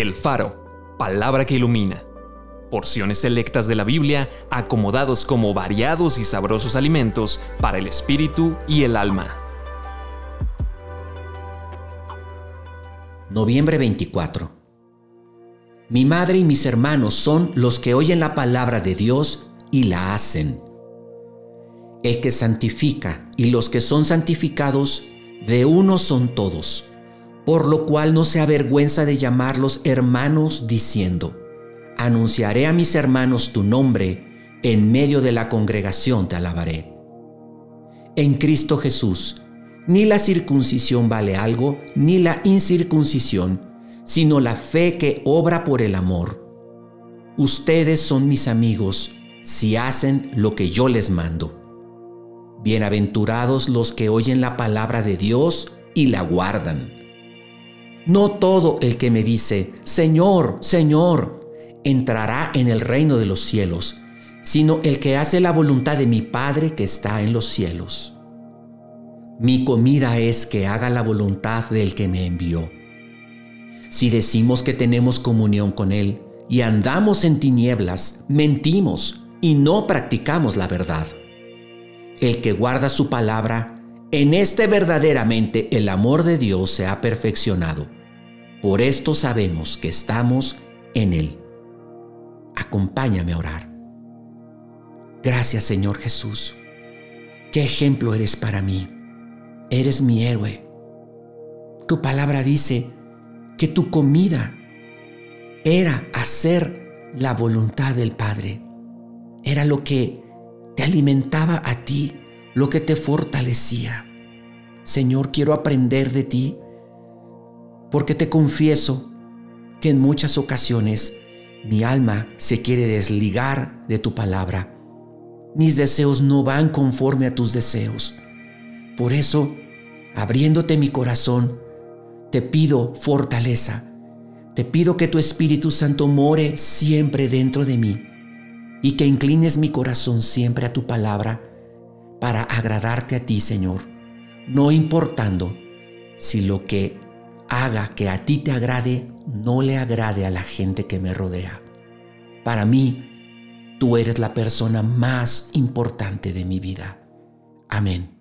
El Faro, palabra que ilumina. Porciones selectas de la Biblia acomodados como variados y sabrosos alimentos para el espíritu y el alma. Noviembre 24. Mi madre y mis hermanos son los que oyen la palabra de Dios y la hacen. El que santifica y los que son santificados, de uno son todos por lo cual no se avergüenza de llamarlos hermanos, diciendo, Anunciaré a mis hermanos tu nombre, en medio de la congregación te alabaré. En Cristo Jesús, ni la circuncisión vale algo, ni la incircuncisión, sino la fe que obra por el amor. Ustedes son mis amigos si hacen lo que yo les mando. Bienaventurados los que oyen la palabra de Dios y la guardan. No todo el que me dice, Señor, Señor, entrará en el reino de los cielos, sino el que hace la voluntad de mi Padre que está en los cielos. Mi comida es que haga la voluntad del que me envió. Si decimos que tenemos comunión con Él y andamos en tinieblas, mentimos y no practicamos la verdad. El que guarda su palabra, en este verdaderamente el amor de Dios se ha perfeccionado. Por esto sabemos que estamos en Él. Acompáñame a orar. Gracias Señor Jesús. Qué ejemplo eres para mí. Eres mi héroe. Tu palabra dice que tu comida era hacer la voluntad del Padre. Era lo que te alimentaba a ti, lo que te fortalecía. Señor, quiero aprender de ti porque te confieso que en muchas ocasiones mi alma se quiere desligar de tu palabra. Mis deseos no van conforme a tus deseos. Por eso, abriéndote mi corazón, te pido fortaleza. Te pido que tu Espíritu Santo more siempre dentro de mí y que inclines mi corazón siempre a tu palabra para agradarte a ti, Señor, no importando si lo que haga que a ti te agrade, no le agrade a la gente que me rodea. Para mí, tú eres la persona más importante de mi vida. Amén.